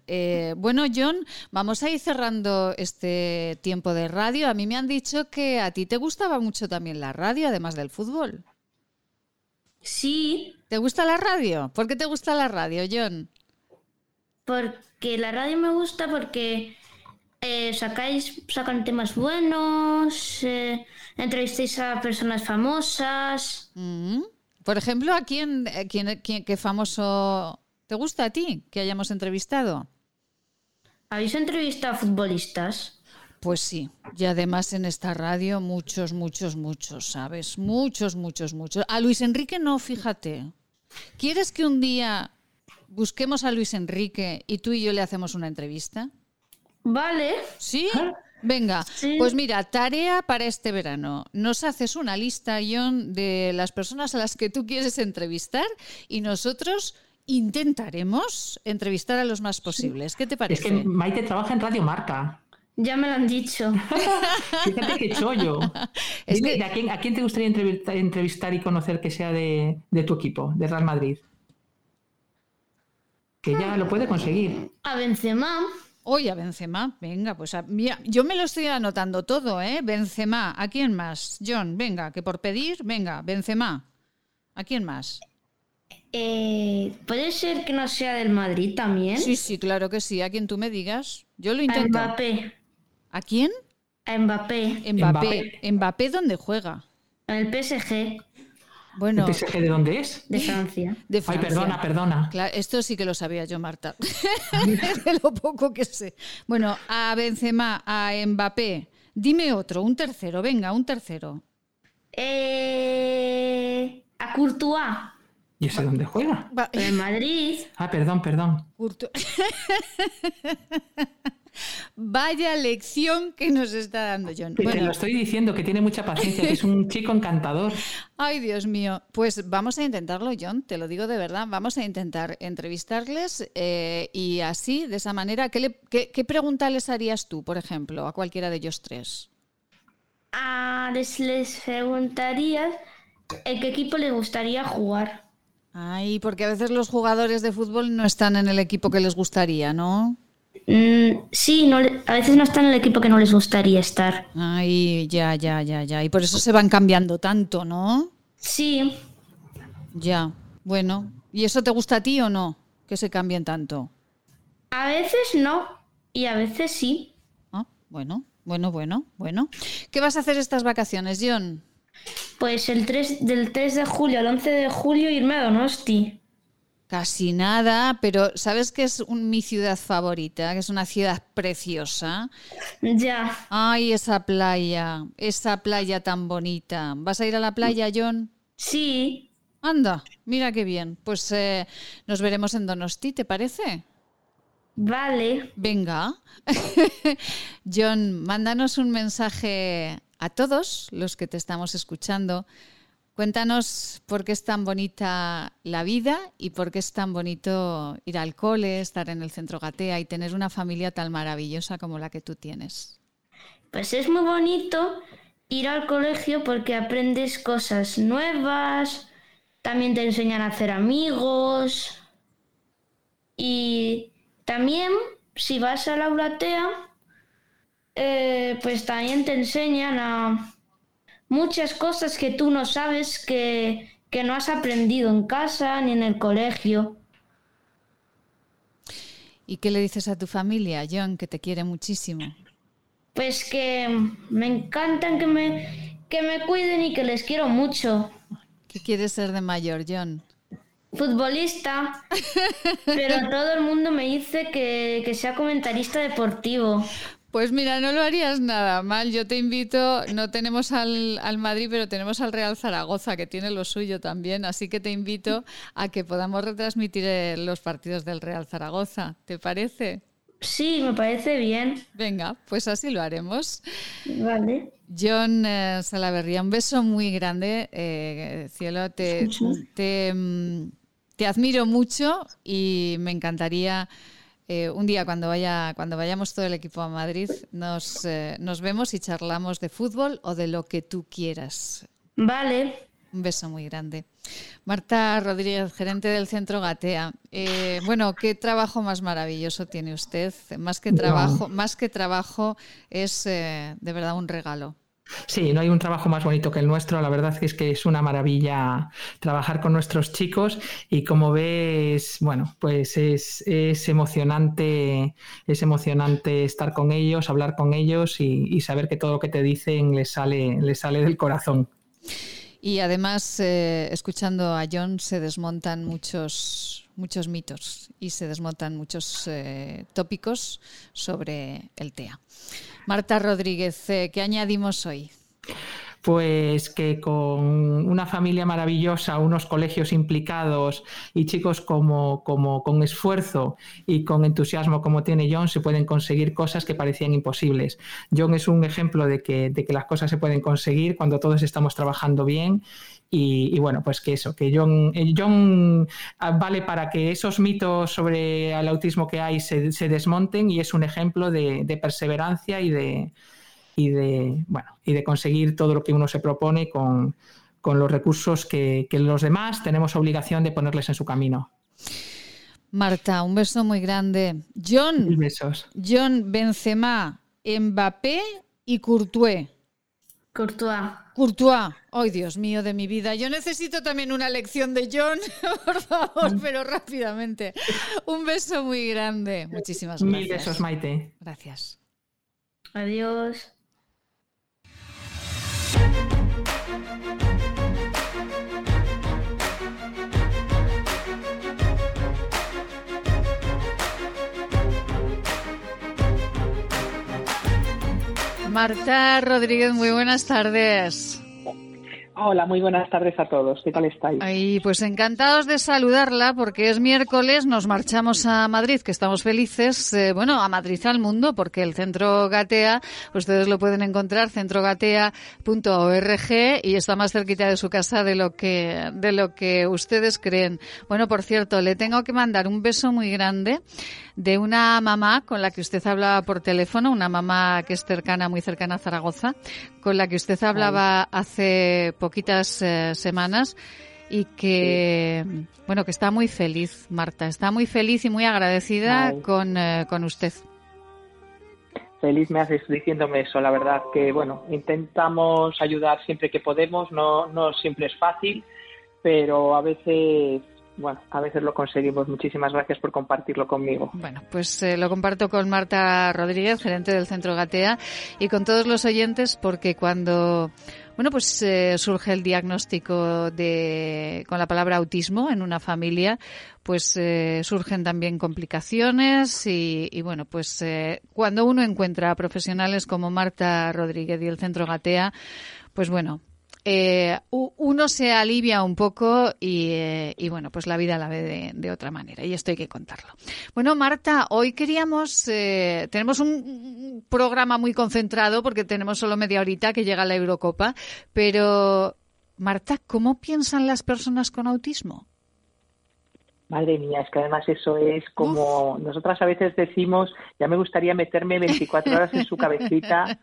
bueno, John, vamos a ir cerrando este tiempo de radio. A mí me han dicho que a ti te gustaba mucho también la radio, además del fútbol. Sí. ¿Te gusta la radio? ¿Por qué te gusta la radio, John? Porque la radio me gusta porque eh, sacáis, sacan temas buenos, eh, entrevistáis a personas famosas. Mm. Por ejemplo, ¿a quién, eh, quién, qué famoso te gusta a ti que hayamos entrevistado? ¿Habéis entrevistado a futbolistas? Pues sí, y además en esta radio muchos, muchos, muchos, ¿sabes? Muchos, muchos, muchos. A Luis Enrique no, fíjate. ¿Quieres que un día busquemos a Luis Enrique y tú y yo le hacemos una entrevista? Vale. ¿Sí? Venga, pues mira, tarea para este verano. Nos haces una lista, John, de las personas a las que tú quieres entrevistar y nosotros intentaremos entrevistar a los más posibles. ¿Qué te parece? Es que Maite trabaja en Radio Marca. Ya me lo han dicho. <laughs> Fíjate qué chollo. ¿a, quién, te gustaría entrevistar y conocer que sea de, tu equipo, de Real Madrid? Que ya lo puede conseguir. A Benzema. Hoy a Benzema, venga, pues yo me lo estoy anotando todo, ¿eh? Benzema, ¿a quién más? John, venga, que por pedir, venga, Benzema. ¿A quién más? Eh, ¿Puede ser que no sea del Madrid también? Sí, sí, claro que sí, a quien tú me digas. Yo lo intento. A Mbappé. ¿A quién? A Mbappé. Mbappé. Mbappé, dónde juega? En el PSG. Bueno, ¿El PSG de dónde es? De Francia. De Ay, perdona, perdona. esto sí que lo sabía yo, Marta. de <laughs> lo poco que sé. Bueno, a Benzema, a Mbappé. Dime otro, un tercero, venga, un tercero. Eh, a Courtois. ¿Y ese dónde juega? En Madrid. Ah, perdón, perdón. <laughs> Vaya lección que nos está dando John. Te lo estoy diciendo, que tiene mucha paciencia, que es un <laughs> chico encantador. Ay, Dios mío. Pues vamos a intentarlo, John, te lo digo de verdad. Vamos a intentar entrevistarles eh, y así, de esa manera, ¿qué, qué, pregunta les harías tú, por ejemplo, a cualquiera de ellos tres? les, les preguntaría en qué equipo les gustaría jugar. Ay, porque a veces los jugadores de fútbol no están en el equipo que les gustaría, ¿no? Mm, sí, no, a veces no están en el equipo que no les gustaría estar. Ay, ya, ya, ya, ya. Y por eso se van cambiando tanto, ¿no? Sí. Ya, bueno. ¿Y eso te gusta a ti o no? Que se cambien tanto. A veces no y a veces sí. Ah, bueno, bueno, bueno, bueno. ¿Qué vas a hacer estas vacaciones, John? Pues el 3, del 3 de julio al 11 de julio irme a Donosti. Casi nada, pero ¿sabes que es mi ciudad favorita? Que es una ciudad preciosa. Ya. Ay, esa playa, esa playa tan bonita. ¿Vas a ir a la playa, John? Sí. Anda, mira qué bien. Pues eh, nos veremos en Donosti, ¿te parece? Vale. Venga. <laughs> John, mándanos un mensaje a todos los que te estamos escuchando Cuéntanos por qué es tan bonita la vida y por qué es tan bonito ir al cole, estar en el centro Gatea y tener una familia tan maravillosa como la que tú tienes. Pues es muy bonito ir al colegio porque aprendes cosas nuevas, también te enseñan a hacer amigos y también si vas a la Uratea, eh, pues también te enseñan a muchas cosas que tú no sabes que, no has aprendido en casa ni en el colegio. ¿Y qué le dices a tu familia, John, que te quiere muchísimo? Pues que me encantan que me, que me cuiden y que les quiero mucho. ¿Qué quieres ser de mayor, John? Futbolista, <laughs> pero todo el mundo me dice que, que sea comentarista deportivo. Pues mira, no lo harías nada mal. Yo te invito, no tenemos al, Madrid, pero tenemos al Real Zaragoza, que tiene lo suyo también. Así que te invito a que podamos retransmitir eh, los partidos del Real Zaragoza. ¿Te parece? Sí, me parece bien. Venga, pues así lo haremos. Vale. John eh, Salaverría, un beso muy grande. Eh, cielo, te, te, mm, te admiro mucho y me encantaría eh, un día cuando vaya cuando vayamos todo el equipo a Madrid nos, eh, nos vemos y charlamos de fútbol o de lo que tú quieras. Vale. Un beso muy grande. Marta Rodríguez, gerente del Centro Gatea. Eh, bueno, qué trabajo más maravilloso tiene usted. Más que trabajo, más que trabajo es de verdad un regalo. Sí, no hay un trabajo más bonito que el nuestro. La verdad es que es una maravilla trabajar con nuestros chicos y como ves, bueno, pues es, emocionante, es emocionante estar con ellos, hablar con ellos y, saber que todo lo que te dicen les sale, les sale del corazón. Y además, eh, escuchando a John, se desmontan muchos, muchos mitos y se desmontan muchos eh, tópicos sobre el TEA. Marta Rodríguez, eh, ¿qué añadimos hoy? Pues que con una familia maravillosa, unos colegios implicados y chicos como, como con esfuerzo y con entusiasmo como tiene John, se pueden conseguir cosas que parecían imposibles. John es un ejemplo de que, de que las cosas se pueden conseguir cuando todos estamos trabajando bien y, bueno, pues que eso, que John, John ah, vale para que esos mitos sobre el autismo que hay se, desmonten y es un ejemplo de, perseverancia y de, y de, bueno, y de conseguir todo lo que uno se propone con, los recursos que, los demás tenemos obligación de ponerles en su camino. Marta, un beso muy grande. John, besos. John Benzema, Mbappé y Courtois. Courtois. Courtois. Ay, Dios mío de mi vida. Yo necesito también una lección de John, <laughs> por favor, mm. pero rápidamente. Un beso muy grande. Muchísimas gracias. Mil besos, Maite. Gracias. Adiós. Marta Rodríguez, muy buenas tardes. Hola, muy buenas tardes a todos. ¿Qué tal estáis? Ay, pues encantados de saludarla porque es miércoles, nos marchamos a Madrid, que estamos felices, eh, bueno, a Madrid al mundo, porque el Centro Gatea, ustedes lo pueden encontrar, centrogatea.org y está más cerquita de su casa de lo que de lo que ustedes creen. Bueno, por cierto, le tengo que mandar un beso muy grande de una mamá con la que usted hablaba por teléfono, una mamá que es cercana, muy cercana a Zaragoza, con la que usted hablaba hace poquitas eh, semanas y que, bueno, que está muy feliz, Marta, está muy feliz y muy agradecida con, eh, con usted. Feliz me haces diciéndome eso, la verdad que, bueno, intentamos ayudar siempre que podemos, no, no siempre es fácil, pero a veces bueno, a veces lo conseguimos. Muchísimas gracias por compartirlo conmigo. Bueno, pues eh, lo comparto con Marta Rodríguez, gerente del Centro Gatea, y con todos los oyentes, porque cuando bueno, pues eh, surge el diagnóstico de con la palabra autismo en una familia, pues eh, surgen también complicaciones y, y bueno, pues cuando uno encuentra a profesionales como Marta Rodríguez y el Centro Gatea, pues bueno, eh, uno se alivia un poco eh, y, bueno, pues la vida la ve de, otra manera y esto hay que contarlo. Bueno, Marta, hoy queríamos, eh, tenemos un programa muy concentrado porque tenemos solo media horita que llega la Eurocopa, pero Marta, ¿cómo piensan las personas con autismo? Madre mía, es que además eso es como nosotras a veces decimos, ya me gustaría meterme 24 horas en su cabecita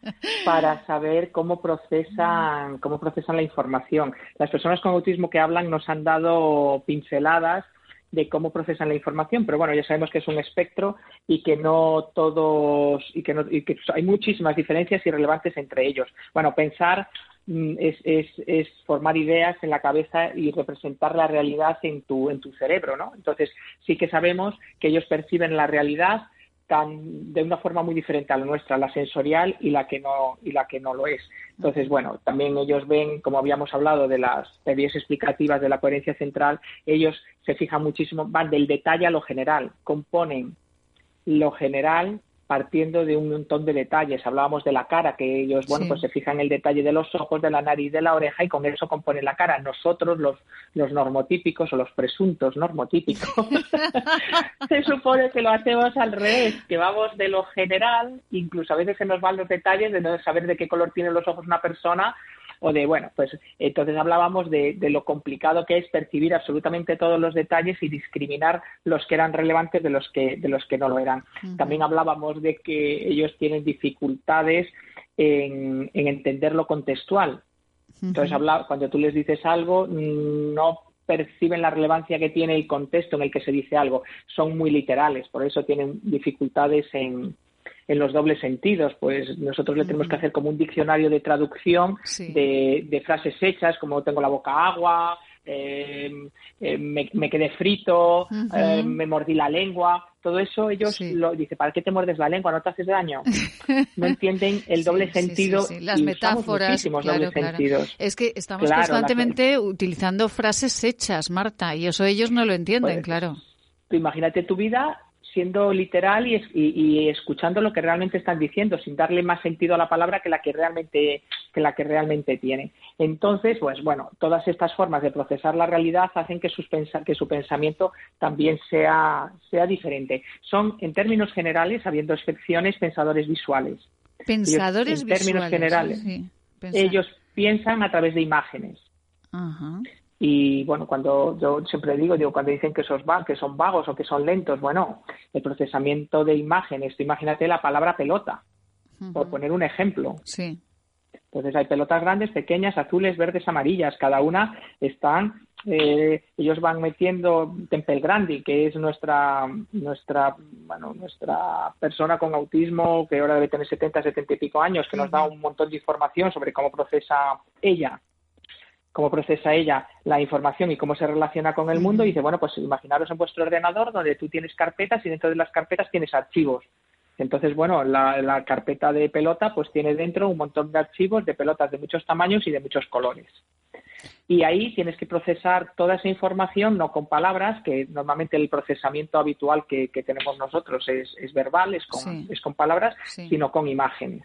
para saber cómo procesan, cómo procesan la información. Las personas con autismo que hablan nos han dado pinceladas de cómo procesan la información, pero bueno, ya sabemos que es un espectro y que no todos y que, no, y que hay muchísimas diferencias irrelevantes entre ellos. Bueno, pensar es, es, es, formar ideas en la cabeza y representar la realidad en tu, en tu cerebro, ¿no? Entonces, sí que sabemos que ellos perciben la realidad tan, de una forma muy diferente a la nuestra, la sensorial y la que no, y la que no lo es. Entonces, bueno, también ellos ven, como habíamos hablado de las teorías explicativas de la coherencia central, ellos se fijan muchísimo, van del detalle a lo general, componen lo general partiendo de un montón de detalles. Hablábamos de la cara, que ellos, bueno, pues se fijan en el detalle de los ojos, de la nariz, de la oreja y con eso componen la cara. Nosotros, los, los normotípicos o los presuntos normotípicos, <laughs> se supone que lo hacemos al revés, que vamos de lo general, incluso a veces se nos van los detalles de no saber de qué color tienen los ojos una persona o de, bueno, pues entonces hablábamos de, lo complicado que es percibir absolutamente todos los detalles y discriminar los que eran relevantes de los que, de los que no lo eran. También hablábamos de que ellos tienen dificultades en, entender lo contextual. Entonces, cuando tú les dices algo, no perciben la relevancia que tiene el contexto en el que se dice algo. Son muy literales, por eso tienen dificultades en, en los dobles sentidos. Pues nosotros le tenemos que hacer como un diccionario de traducción de, frases hechas, como tengo la boca agua, em, em, me, quedé frito, em, me mordí la lengua. Todo eso ellos lo dice, ¿para qué te muerdes la lengua? ¿No te haces daño? <laughs> No entienden el doble sentido. Las metáforas. Es que estamos constantemente utilizando frases hechas, Marta, y eso ellos no lo entienden, pues, claro. imagínate tu vida siendo literal y, escuchando lo que realmente están diciendo, sin darle más sentido a la palabra que la que realmente, que la que realmente tiene. Entonces, pues bueno, todas estas formas de procesar la realidad hacen que, sus que su pensamiento también sea, sea diferente. Son, en términos generales, habiendo excepciones, pensadores visuales. Pensadores en términos generales. ellos piensan a través de imágenes. Ajá. Y bueno, cuando yo siempre digo, digo, cuando dicen que, que son vagos o que son lentos, bueno, el procesamiento de imágenes, imagínate la palabra pelota, por poner un ejemplo. Sí. Entonces hay pelotas grandes, pequeñas, azules, verdes, amarillas. Cada una están, eh, ellos van metiendo Tempel Grandi, que es nuestra, nuestra, bueno, nuestra persona con autismo, que ahora debe tener 70, 70 y pico años, que nos da un montón de información sobre cómo procesa ella cómo procesa ella la información y cómo se relaciona con el mundo y dice, bueno, pues imaginaros en vuestro ordenador donde tú tienes carpetas y dentro de las carpetas tienes archivos. Entonces, bueno, la, carpeta de pelota pues tiene dentro un montón de archivos de pelotas de muchos tamaños y de muchos colores. Y ahí tienes que procesar toda esa información, no con palabras, que normalmente el procesamiento habitual que, tenemos nosotros es, verbal, es con, es con palabras, sino con imágenes.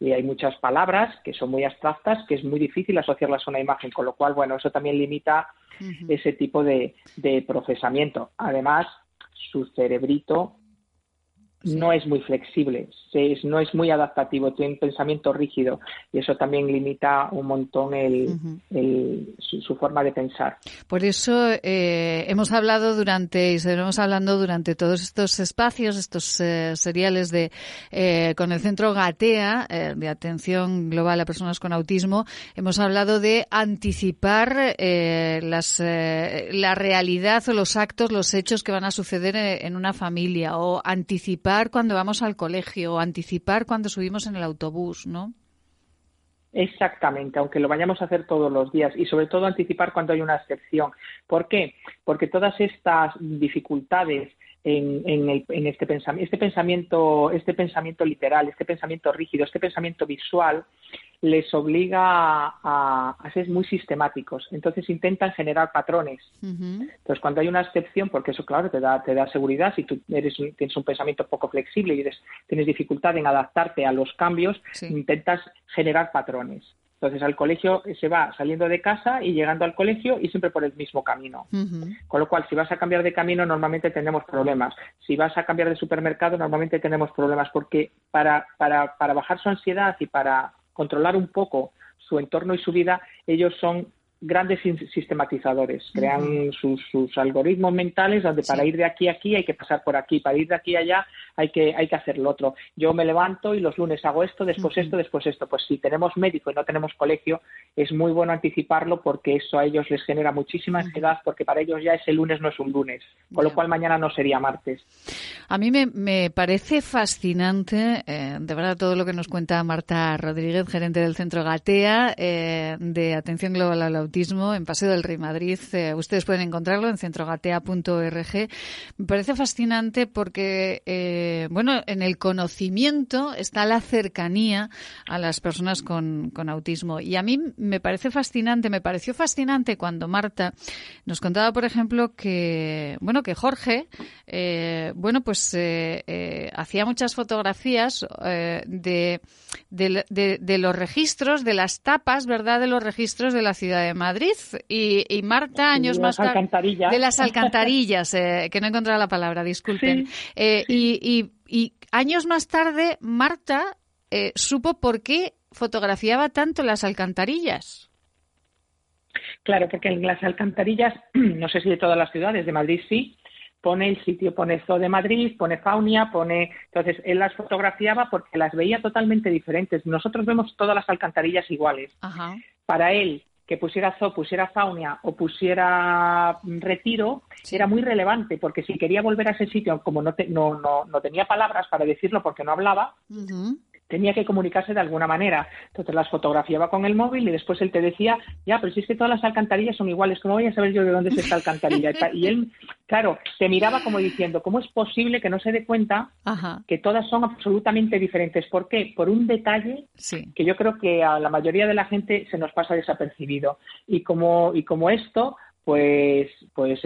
Y hay muchas palabras que son muy abstractas que es muy difícil asociarlas a una imagen, con lo cual, bueno, eso también limita ese tipo de, de procesamiento. Además, su cerebrito no es muy flexible, no es muy adaptativo, tiene un pensamiento rígido y eso también limita un montón su, forma de pensar. Por eso eh, hemos hablado durante y seguiremos hablando durante todos estos espacios, estos eh, seriales de eh, con el Centro Gatea de Atención Global a Personas con Autismo, hemos hablado de anticipar las, la realidad o los actos, los hechos que van a suceder en una familia o anticipar cuando vamos al colegio, anticipar cuando subimos en el autobús, ¿no? Exactamente, aunque lo vayamos a hacer todos los días y sobre todo anticipar cuando hay una excepción. ¿Por qué? Porque todas estas dificultades en, este, pensamiento, este pensamiento, este pensamiento literal, este pensamiento rígido, este pensamiento visual, les obliga a, ser muy sistemáticos. Entonces intentan generar patrones. Entonces cuando hay una excepción, porque eso claro te da, te da seguridad, si tú eres, tienes un pensamiento poco flexible y tienes dificultad en adaptarte a los cambios, intentas generar patrones. Entonces al colegio se va saliendo de casa y llegando al colegio y siempre por el mismo camino. Con lo cual, si vas a cambiar de camino, normalmente tenemos problemas. Si vas a cambiar de supermercado, normalmente tenemos problemas porque para, para, para bajar su ansiedad y para controlar un poco su entorno y su vida, ellos son grandes sistematizadores, crean sus, algoritmos mentales donde para ir de aquí a aquí hay que pasar por aquí, para ir de aquí a allá hay que, hay que hacer lo otro. Yo me levanto y los lunes hago esto, después esto, después esto. Pues si tenemos médico y no tenemos colegio, es muy bueno anticiparlo porque eso a ellos les genera muchísima ansiedad porque para ellos ya ese lunes no es un lunes, con lo cual mañana no sería martes. A mí me, parece fascinante, eh, de verdad, todo lo que nos cuenta Marta Rodríguez, gerente del Centro Gatea eh, de Atención Global a la en Paseo del Rey Madrid. Eh, ustedes pueden encontrarlo en centrogatea.org. Me parece fascinante porque, eh, bueno, en el conocimiento está la cercanía a las personas con, autismo. Y a mí me parece fascinante, me pareció fascinante cuando Marta nos contaba, por ejemplo, que, bueno, que Jorge, eh, bueno, pues hacía muchas fotografías de, de, los registros, de las tapas, ¿verdad?, de los registros de la ciudad de Madrid y, Marta años más tarde de las alcantarillas, eh, que no he encontrado la palabra, disculpen. Eh, y, años más tarde Marta eh, supo por qué fotografiaba tanto las alcantarillas. Claro, porque en las alcantarillas, <clears throat> no sé si de todas las ciudades, de Madrid sí, pone el sitio, pone Zoo de Madrid, pone Faunia, pone... Entonces, él las fotografiaba porque las veía totalmente diferentes. Nosotros vemos todas las alcantarillas iguales. Para él, que pusiera zoo, pusiera faunia o pusiera retiro, era muy relevante, porque si quería volver a ese sitio, como no, no, no, no tenía palabras para decirlo porque no hablaba, tenía que comunicarse de alguna manera. Entonces las fotografiaba con el móvil y después él te decía, ya, pero si es que todas las alcantarillas son iguales, ¿cómo voy a saber yo de dónde es esta alcantarilla? Y él, claro, te miraba como diciendo, ¿cómo es posible que no se dé cuenta que todas son absolutamente diferentes? ¿Por qué? Por un detalle que yo creo que a la mayoría de la gente se nos pasa desapercibido. Y como, y como esto, pues, pues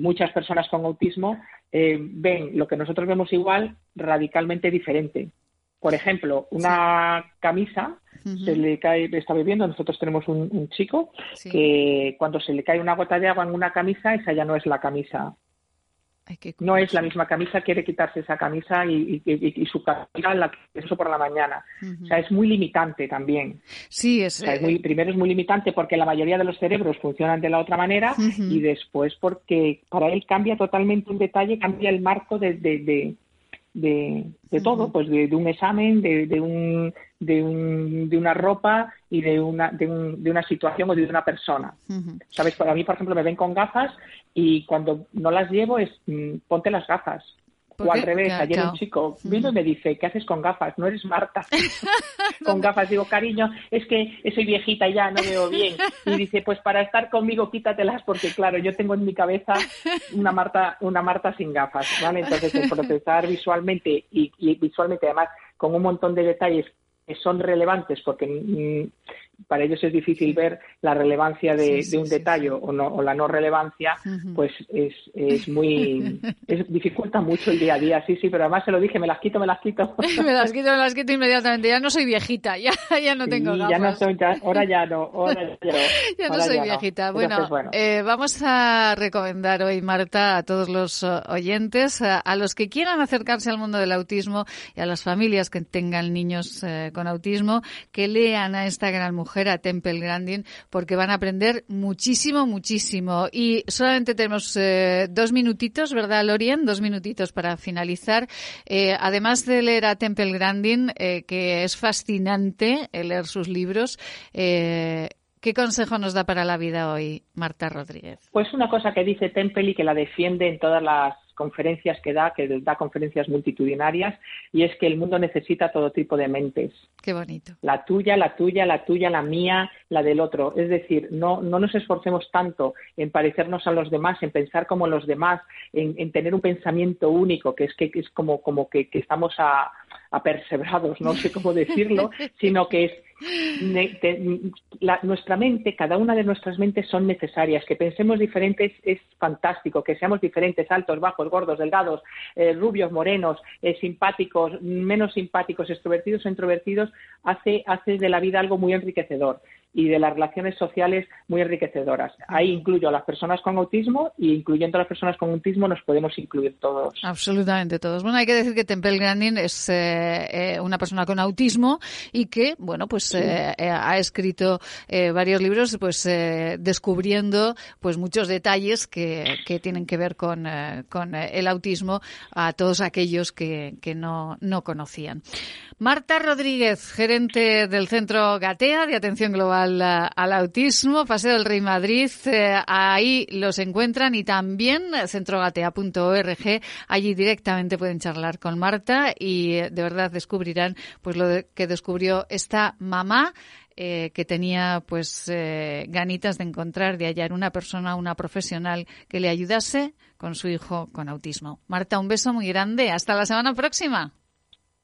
muchas personas con autismo eh, ven lo que nosotros vemos igual radicalmente diferente. Por ejemplo, una camisa se le cae, está bebiendo, nosotros tenemos un, chico que cuando se le cae una gota de agua en una camisa, esa ya no es la camisa. no es la misma camisa, quiere quitarse esa camisa y, su camisa la eso por la mañana. O sea, es muy limitante también. Sí, es, eh, primero es muy limitante porque la mayoría de los cerebros funcionan de la otra manera y después porque para él cambia totalmente un detalle, cambia el marco de de, de todo, pues de, un examen, de, de, un, de, un, de una ropa y de una, de, un, de una situación o de una persona. ¿Sabes? Para mí, por ejemplo, me ven con gafas y cuando no las llevo es mm, ponte las gafas. O al revés, ayer un chico vino y me dice, ¿qué haces con gafas? No eres Marta. <laughs> con gafas digo, cariño, es que soy viejita ya, no veo bien. Y dice, pues para estar conmigo quítatelas porque claro, yo tengo en mi cabeza una Marta, una Marta sin gafas, ¿vale? Entonces el procesar visualmente y, y visualmente además con un montón de detalles que son relevantes porque mm, para ellos es difícil ver la relevancia de, un detalle o, no, o la no relevancia, pues es, es muy, <laughs> es, dificulta mucho el día a día, sí, sí, pero además se lo dije, me las quito, me las quito. <laughs> me las quito, me las quito inmediatamente, ya no soy viejita, ya, <laughs> ya no tengo gafas. Ya no soy, ya, ahora ya no, ahora ya no. ya no soy viejita. Bueno, Eh, vamos a recomendar hoy, Marta, a todos los eh, oyentes, a, a, los que quieran acercarse al mundo del autismo y a las familias que tengan niños eh, con autismo, que lean a esta gran mujer, a Temple Grandin, porque van a aprender muchísimo, muchísimo. Y solamente tenemos eh, dos minutitos, ¿verdad, Lorien? Dos minutitos para finalizar. Eh, además de leer a Temple Grandin, eh, que es fascinante leer sus libros, ¿Qué consejo nos da para la vida hoy Marta Rodríguez? Pues una cosa que dice Temple y que la defiende en todas las conferencias que da, que da conferencias multitudinarias, y es que el mundo necesita todo tipo de mentes. Qué bonito. La tuya, la tuya, la tuya, la mía, la del otro. Es decir, no, no nos esforcemos tanto en parecernos a los demás, en pensar como los demás, en, tener un pensamiento único, que es que, es como, como que, que estamos a, aperseverados, no sé cómo decirlo, <laughs> sino que es nuestra mente, cada una de nuestras mentes son necesarias. Que pensemos diferentes es fantástico, que seamos diferentes, altos, bajos, gordos, delgados, eh, rubios, morenos, eh, simpáticos, menos simpáticos, extrovertidos introvertidos, hace, hace de la vida algo muy enriquecedor y de las relaciones sociales muy enriquecedoras. Ahí incluyo a las personas con autismo y incluyendo a las personas con autismo nos podemos incluir todos. Absolutamente todos. Bueno, hay que decir que Temple Grandin es eh, eh, una persona con autismo y que, bueno, pues eh, ha escrito varios libros, pues descubriendo pues muchos detalles que, que tienen que ver con, con el autismo a todos aquellos que, que no, no conocían. Marta Rodríguez, gerente del Centro Gatea de Atención Global eh, al Autismo, Paseo del Rey Madrid. Eh, ahí los encuentran y también centrogatea.org. Allí directamente pueden charlar con Marta y eh, de verdad descubrirán pues lo que descubrió esta mamá que tenía pues ganitas de encontrar, de hallar una persona, una profesional que le ayudase con su hijo con autismo. Marta, un beso muy grande. Hasta la semana próxima.